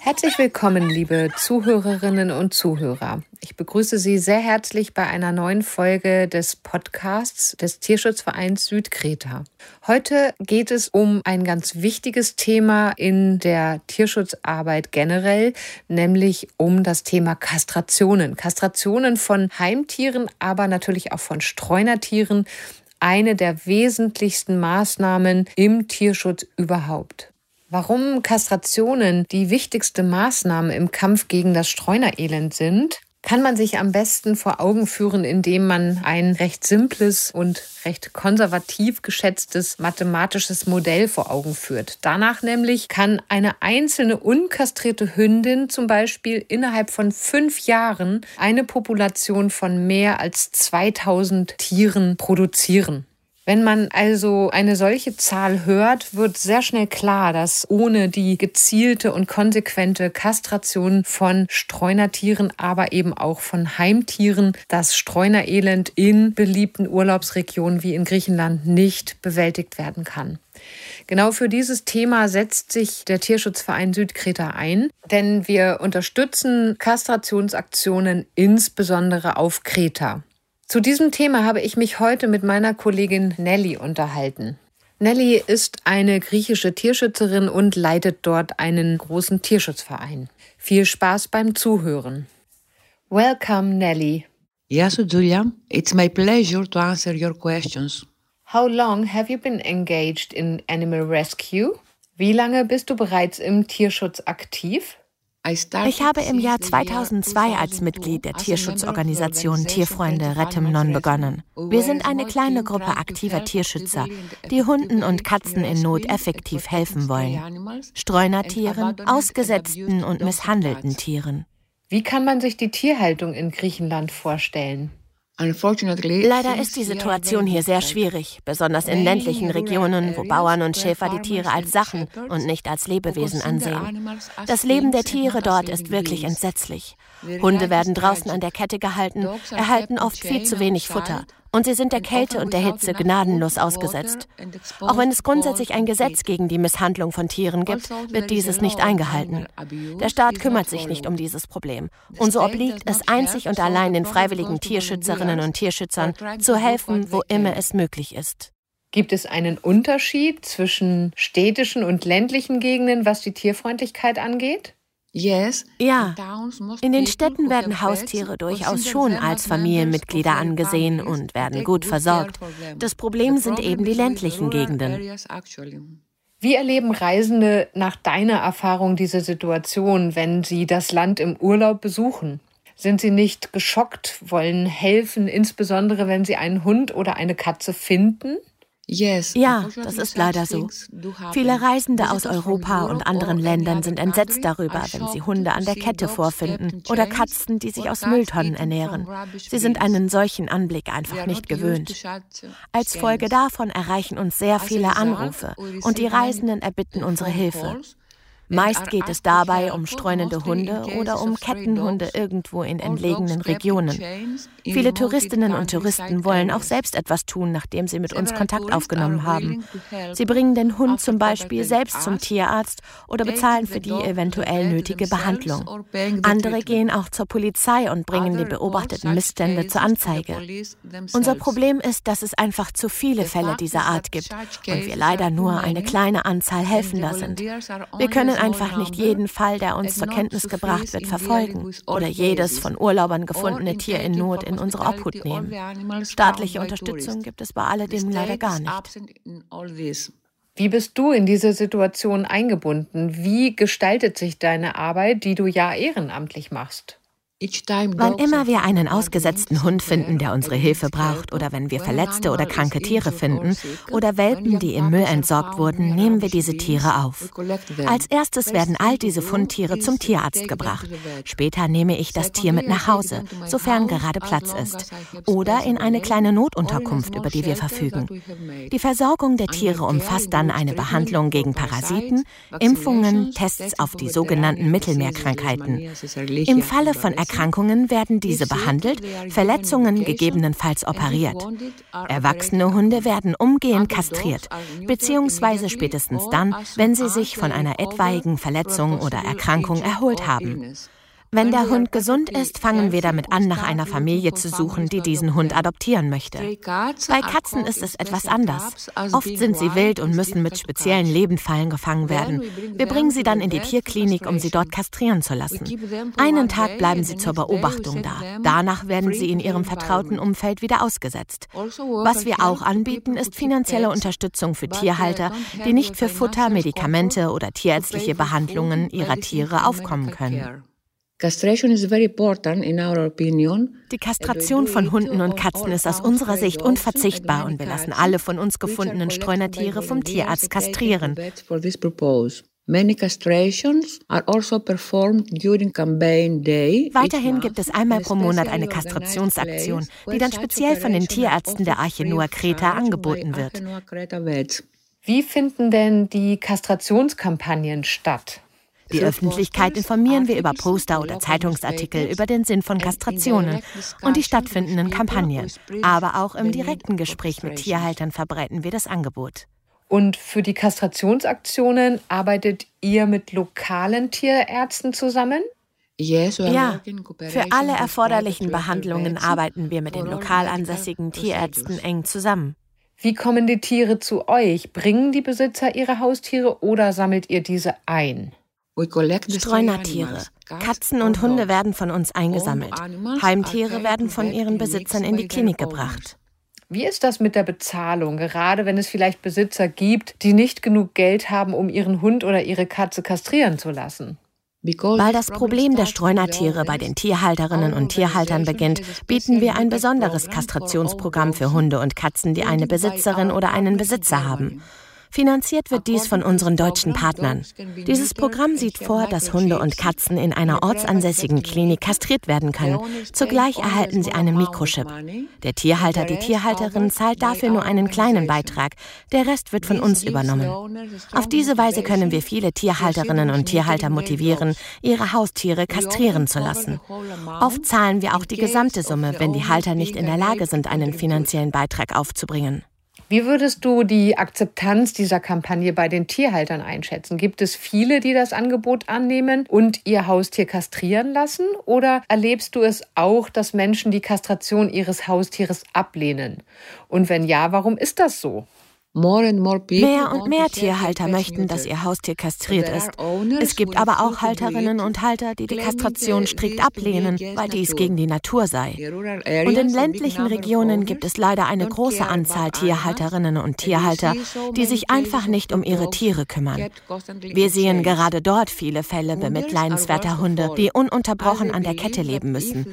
Herzlich willkommen, liebe Zuhörerinnen und Zuhörer. Ich begrüße Sie sehr herzlich bei einer neuen Folge des Podcasts des Tierschutzvereins Südkreta. Heute geht es um ein ganz wichtiges Thema in der Tierschutzarbeit generell, nämlich um das Thema Kastrationen. Kastrationen von Heimtieren, aber natürlich auch von Streunertieren. Eine der wesentlichsten Maßnahmen im Tierschutz überhaupt. Warum Kastrationen die wichtigste Maßnahme im Kampf gegen das Streunerelend sind, kann man sich am besten vor Augen führen, indem man ein recht simples und recht konservativ geschätztes mathematisches Modell vor Augen führt. Danach nämlich kann eine einzelne unkastrierte Hündin zum Beispiel innerhalb von fünf Jahren eine Population von mehr als 2000 Tieren produzieren. Wenn man also eine solche Zahl hört, wird sehr schnell klar, dass ohne die gezielte und konsequente Kastration von Streunertieren, aber eben auch von Heimtieren, das Streunerelend in beliebten Urlaubsregionen wie in Griechenland nicht bewältigt werden kann. Genau für dieses Thema setzt sich der Tierschutzverein Südkreta ein, denn wir unterstützen Kastrationsaktionen insbesondere auf Kreta. Zu diesem Thema habe ich mich heute mit meiner Kollegin Nelly unterhalten. Nelly ist eine griechische Tierschützerin und leitet dort einen großen Tierschutzverein. Viel Spaß beim Zuhören. Welcome, Nelly. Γεια σου, Julia. It's my pleasure to answer your questions. How long have you been engaged in animal rescue? Wie lange bist du bereits im Tierschutz aktiv? Ich habe im Jahr 2002 als Mitglied der Tierschutzorganisation Tierfreunde Rettemnon begonnen. Wir sind eine kleine Gruppe aktiver Tierschützer, die Hunden und Katzen in Not effektiv helfen wollen. Streunertieren, ausgesetzten und misshandelten Tieren. Wie kann man sich die Tierhaltung in Griechenland vorstellen? Leider ist die Situation hier sehr schwierig, besonders in ländlichen Regionen, wo Bauern und Schäfer die Tiere als Sachen und nicht als Lebewesen ansehen. Das Leben der Tiere dort ist wirklich entsetzlich. Hunde werden draußen an der Kette gehalten, erhalten oft viel zu wenig Futter und sie sind der Kälte und der Hitze gnadenlos ausgesetzt. Auch wenn es grundsätzlich ein Gesetz gegen die Misshandlung von Tieren gibt, wird dieses nicht eingehalten. Der Staat kümmert sich nicht um dieses Problem. Und so obliegt es einzig und allein den freiwilligen Tierschützerinnen und Tierschützern, zu helfen, wo immer es möglich ist. Gibt es einen Unterschied zwischen städtischen und ländlichen Gegenden, was die Tierfreundlichkeit angeht? Ja, in den Städten werden Haustiere durchaus schon als Familienmitglieder angesehen und werden gut versorgt. Das Problem sind eben die ländlichen Gegenden. Wie erleben Reisende nach deiner Erfahrung diese Situation, wenn sie das Land im Urlaub besuchen? Sind sie nicht geschockt, wollen helfen, insbesondere wenn sie einen Hund oder eine Katze finden? Ja, das ist leider so. Viele Reisende aus Europa und anderen Ländern sind entsetzt darüber, wenn sie Hunde an der Kette vorfinden oder Katzen, die sich aus Mülltonnen ernähren. Sie sind einen solchen Anblick einfach nicht gewöhnt. Als Folge davon erreichen uns sehr viele Anrufe und die Reisenden erbitten unsere Hilfe. Meist geht es dabei um streunende Hunde oder um Kettenhunde irgendwo in entlegenen Regionen. Viele Touristinnen und Touristen wollen auch selbst etwas tun, nachdem sie mit uns Kontakt aufgenommen haben. Sie bringen den Hund zum Beispiel selbst zum Tierarzt oder bezahlen für die eventuell nötige Behandlung. Andere gehen auch zur Polizei und bringen die beobachteten Missstände zur Anzeige. Unser Problem ist, dass es einfach zu viele Fälle dieser Art gibt und wir leider nur eine kleine Anzahl helfender sind. Wir können können einfach nicht jeden Fall, der uns zur Kenntnis gebracht wird, verfolgen oder jedes von Urlaubern gefundene Tier in Not in unsere Obhut nehmen. Staatliche Unterstützung gibt es bei alledem leider gar nicht. Wie bist du in diese Situation eingebunden? Wie gestaltet sich deine Arbeit, die du ja ehrenamtlich machst? Wann immer wir einen ausgesetzten Hund finden, der unsere Hilfe braucht, oder wenn wir verletzte oder kranke Tiere finden oder Welpen, die im Müll entsorgt wurden, nehmen wir diese Tiere auf. Als erstes werden all diese Fundtiere zum Tierarzt gebracht. Später nehme ich das Tier mit nach Hause, sofern gerade Platz ist, oder in eine kleine Notunterkunft, über die wir verfügen. Die Versorgung der Tiere umfasst dann eine Behandlung gegen Parasiten, Impfungen, Tests auf die sogenannten Mittelmeerkrankheiten. Im Falle von Erkrankungen Erkrankungen werden diese behandelt, Verletzungen gegebenenfalls operiert. Erwachsene Hunde werden umgehend kastriert, beziehungsweise spätestens dann, wenn sie sich von einer etwaigen Verletzung oder Erkrankung erholt haben. Wenn der Hund gesund ist, fangen wir damit an, nach einer Familie zu suchen, die diesen Hund adoptieren möchte. Bei Katzen ist es etwas anders. Oft sind sie wild und müssen mit speziellen Lebendfallen gefangen werden. Wir bringen sie dann in die Tierklinik, um sie dort kastrieren zu lassen. Einen Tag bleiben sie zur Beobachtung da. Danach werden sie in ihrem vertrauten Umfeld wieder ausgesetzt. Was wir auch anbieten, ist finanzielle Unterstützung für Tierhalter, die nicht für Futter, Medikamente oder tierärztliche Behandlungen ihrer Tiere aufkommen können. Die Kastration von Hunden und Katzen ist aus unserer Sicht unverzichtbar und wir lassen alle von uns gefundenen Streunertiere vom Tierarzt kastrieren. Also Weiterhin gibt es einmal pro Monat eine Kastrationsaktion, die dann speziell von den Tierärzten der Arche Noah Kreta angeboten wird. Wie finden denn die Kastrationskampagnen statt? Die Öffentlichkeit informieren wir über Poster oder Zeitungsartikel über den Sinn von Kastrationen und die stattfindenden Kampagnen. Aber auch im direkten Gespräch mit Tierhaltern verbreiten wir das Angebot. Und für die Kastrationsaktionen arbeitet ihr mit lokalen Tierärzten zusammen? Ja, für alle erforderlichen Behandlungen arbeiten wir mit den lokal ansässigen Tierärzten eng zusammen. Wie kommen die Tiere zu euch? Bringen die Besitzer ihre Haustiere oder sammelt ihr diese ein? Streunertiere. Katzen und Hunde werden von uns eingesammelt. Heimtiere werden von ihren Besitzern in die Klinik gebracht. Wie ist das mit der Bezahlung, gerade wenn es vielleicht Besitzer gibt, die nicht genug Geld haben, um ihren Hund oder ihre Katze kastrieren zu lassen? Weil das Problem der Streunertiere bei den Tierhalterinnen und Tierhaltern beginnt, bieten wir ein besonderes Kastrationsprogramm für Hunde und Katzen, die eine Besitzerin oder einen Besitzer haben. Finanziert wird dies von unseren deutschen Partnern. Dieses Programm sieht vor, dass Hunde und Katzen in einer ortsansässigen Klinik kastriert werden können. Zugleich erhalten sie einen Mikrochip. Der Tierhalter, die Tierhalterin zahlt dafür nur einen kleinen Beitrag. Der Rest wird von uns übernommen. Auf diese Weise können wir viele Tierhalterinnen und Tierhalter motivieren, ihre Haustiere kastrieren zu lassen. Oft zahlen wir auch die gesamte Summe, wenn die Halter nicht in der Lage sind, einen finanziellen Beitrag aufzubringen. Wie würdest du die Akzeptanz dieser Kampagne bei den Tierhaltern einschätzen? Gibt es viele, die das Angebot annehmen und ihr Haustier kastrieren lassen? Oder erlebst du es auch, dass Menschen die Kastration ihres Haustieres ablehnen? Und wenn ja, warum ist das so? Mehr und mehr Tierhalter möchten, dass ihr Haustier kastriert ist. Es gibt aber auch Halterinnen und Halter, die die Kastration strikt ablehnen, weil dies gegen die Natur sei. Und in ländlichen Regionen gibt es leider eine große Anzahl Tierhalterinnen und Tierhalter, die sich einfach nicht um ihre Tiere kümmern. Wir sehen gerade dort viele Fälle bemitleidenswerter Hunde, die ununterbrochen an der Kette leben müssen.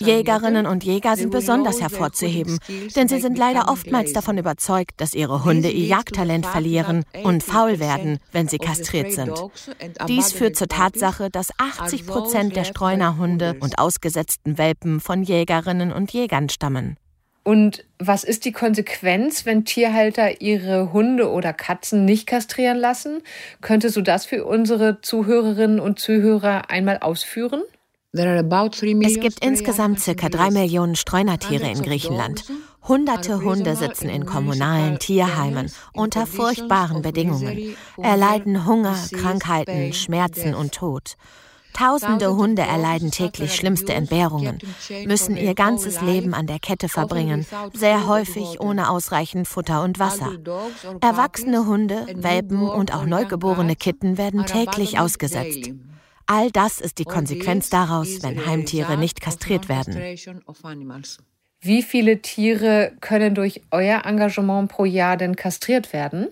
Jägerinnen und Jäger sind besonders hervorzuheben, denn sie sind leider oftmals davon überzeugt, dass ihre Hunde Hunde ihr Jagdtalent verlieren und faul werden, wenn sie kastriert sind. Dies führt zur Tatsache, dass 80 Prozent der Streunerhunde und ausgesetzten Welpen von Jägerinnen und Jägern stammen. Und was ist die Konsequenz, wenn Tierhalter ihre Hunde oder Katzen nicht kastrieren lassen? Könntest du das für unsere Zuhörerinnen und Zuhörer einmal ausführen? Es gibt insgesamt circa drei Millionen Streunertiere in Griechenland. Hunderte Hunde sitzen in kommunalen Tierheimen unter furchtbaren Bedingungen, erleiden Hunger, Krankheiten, Schmerzen und Tod. Tausende Hunde erleiden täglich schlimmste Entbehrungen, müssen ihr ganzes Leben an der Kette verbringen, sehr häufig ohne ausreichend Futter und Wasser. Erwachsene Hunde, Welpen und auch neugeborene Kitten werden täglich ausgesetzt. All das ist die Konsequenz daraus, wenn Heimtiere nicht kastriert werden. Wie viele Tiere können durch euer Engagement pro Jahr denn kastriert werden?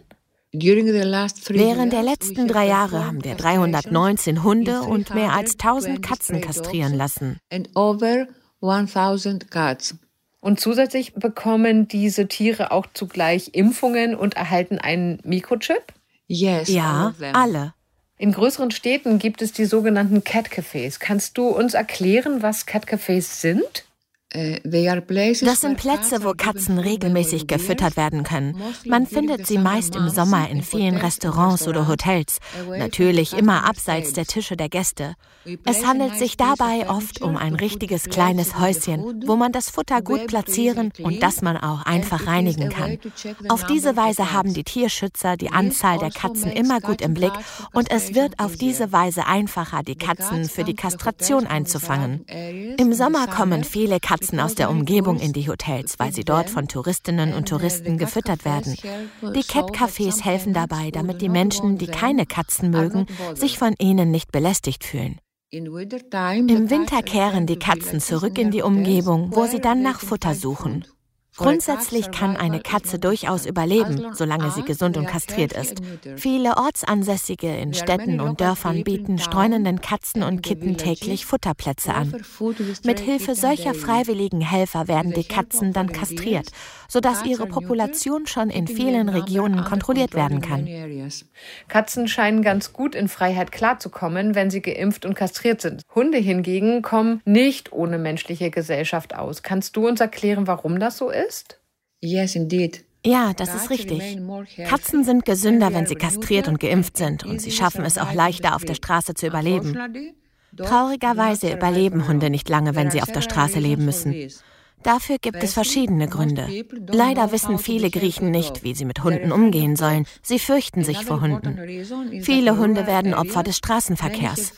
Während der letzten drei Jahre haben wir 319 Hunde und mehr als 1000 Katzen kastrieren lassen. Und zusätzlich bekommen diese Tiere auch zugleich Impfungen und erhalten einen Mikrochip? Ja, alle. In größeren Städten gibt es die sogenannten Cat Cafés. Kannst du uns erklären, was Cat Cafés sind? Äh, das sind Plätze, wo Katzen regelmäßig gefüttert werden können. Man findet sie meist im Sommer in vielen Restaurants oder Hotels, natürlich immer abseits der Tische der Gäste. Es handelt sich dabei oft um ein richtiges kleines Häuschen, wo man das Futter gut platzieren und das man auch einfach reinigen kann. Auf diese Weise haben die Tierschützer die Anzahl der Katzen immer gut im Blick und es wird auf diese Weise einfacher, die Katzen für die Kastration einzufangen. Im Sommer kommen viele Katzen Katzen aus der Umgebung in die Hotels, weil sie dort von Touristinnen und Touristen gefüttert werden. Die Cat-Cafés helfen dabei, damit die Menschen, die keine Katzen mögen, sich von ihnen nicht belästigt fühlen. Im Winter kehren die Katzen zurück in die Umgebung, wo sie dann nach Futter suchen. Grundsätzlich kann eine Katze durchaus überleben, solange sie gesund und kastriert ist. Viele Ortsansässige in Städten und Dörfern bieten streunenden Katzen und Kitten täglich Futterplätze an. Mit Hilfe solcher freiwilligen Helfer werden die Katzen dann kastriert, sodass ihre Population schon in vielen Regionen kontrolliert werden kann. Katzen scheinen ganz gut in Freiheit klarzukommen, wenn sie geimpft und kastriert sind. Hunde hingegen kommen nicht ohne menschliche Gesellschaft aus. Kannst du uns erklären, warum das so ist? Ist? Yes, indeed. Ja, das ist richtig. Katzen sind gesünder, wenn sie kastriert und geimpft sind, und sie schaffen es auch leichter, auf der Straße zu überleben. Traurigerweise überleben Hunde nicht lange, wenn sie auf der Straße leben müssen. Dafür gibt es verschiedene Gründe. Leider wissen viele Griechen nicht, wie sie mit Hunden umgehen sollen. Sie fürchten sich vor Hunden. Viele Hunde werden Opfer des Straßenverkehrs.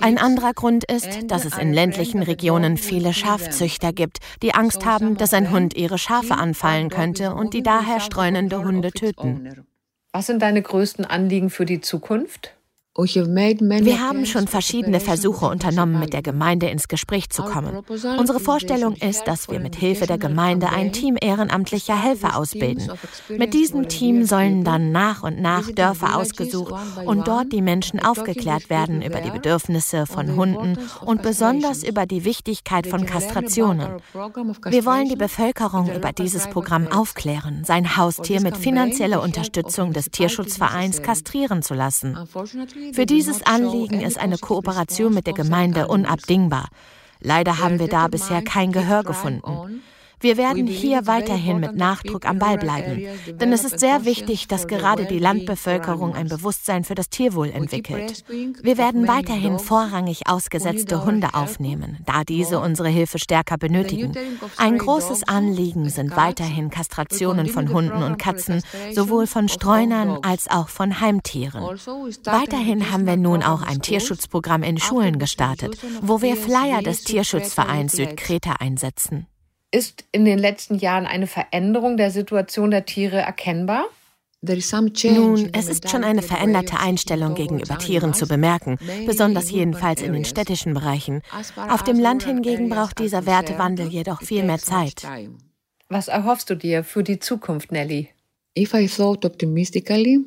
Ein anderer Grund ist, dass es in ländlichen Regionen viele Schafzüchter gibt, die Angst haben, dass ein Hund ihre Schafe anfallen könnte und die daher streunende Hunde töten. Was sind deine größten Anliegen für die Zukunft? Wir haben schon verschiedene Versuche unternommen, mit der Gemeinde ins Gespräch zu kommen. Unsere Vorstellung ist, dass wir mit Hilfe der Gemeinde ein Team ehrenamtlicher Helfer ausbilden. Mit diesem Team sollen dann nach und nach Dörfer ausgesucht und dort die Menschen aufgeklärt werden über die Bedürfnisse von Hunden und besonders über die Wichtigkeit von Kastrationen. Wir wollen die Bevölkerung über dieses Programm aufklären, sein Haustier mit finanzieller Unterstützung des Tierschutzvereins kastrieren zu lassen. Für dieses Anliegen ist eine Kooperation mit der Gemeinde unabdingbar. Leider haben wir da bisher kein Gehör gefunden. Wir werden hier weiterhin mit Nachdruck am Ball bleiben, denn es ist sehr wichtig, dass gerade die Landbevölkerung ein Bewusstsein für das Tierwohl entwickelt. Wir werden weiterhin vorrangig ausgesetzte Hunde aufnehmen, da diese unsere Hilfe stärker benötigen. Ein großes Anliegen sind weiterhin Kastrationen von Hunden und Katzen, sowohl von Streunern als auch von Heimtieren. Weiterhin haben wir nun auch ein Tierschutzprogramm in Schulen gestartet, wo wir Flyer des Tierschutzvereins Südkreta einsetzen. Ist in den letzten Jahren eine Veränderung der Situation der Tiere erkennbar? Nun, es ist schon eine veränderte Einstellung gegenüber Tieren zu bemerken, besonders jedenfalls in den städtischen Bereichen. Auf dem Land hingegen braucht dieser Wertewandel jedoch viel mehr Zeit. Was erhoffst du dir für die Zukunft, Nelly?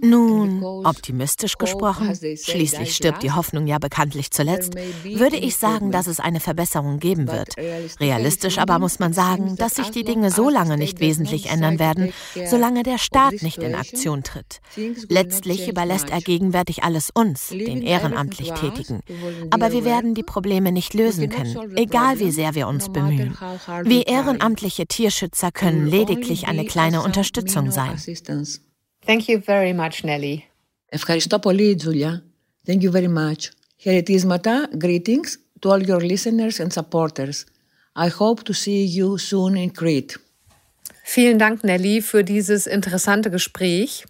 Nun, optimistisch gesprochen, schließlich stirbt die Hoffnung ja bekanntlich zuletzt, würde ich sagen, dass es eine Verbesserung geben wird. Realistisch aber muss man sagen, dass sich die Dinge so lange nicht wesentlich ändern werden, solange der Staat nicht in Aktion tritt. Letztlich überlässt er gegenwärtig alles uns, den ehrenamtlich Tätigen. Aber wir werden die Probleme nicht lösen können, egal wie sehr wir uns bemühen. Wir ehrenamtliche Tierschützer können lediglich eine kleine Unterstützung sein assistance. Thank you very much, Nelly. Ευχαριστώ πολύ, Julia. Thank you very much. Χαιρετίσματα, greetings to all your listeners and supporters. I hope to see you soon in Crete. Vielen Dank, Nelly, für dieses interessante Gespräch.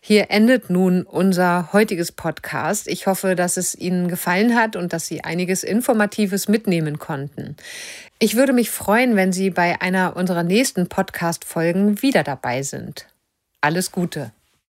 Hier endet nun unser heutiges Podcast. Ich hoffe, dass es Ihnen gefallen hat und dass Sie einiges Informatives mitnehmen konnten. Ich würde mich freuen, wenn Sie bei einer unserer nächsten Podcast-Folgen wieder dabei sind. Alles Gute.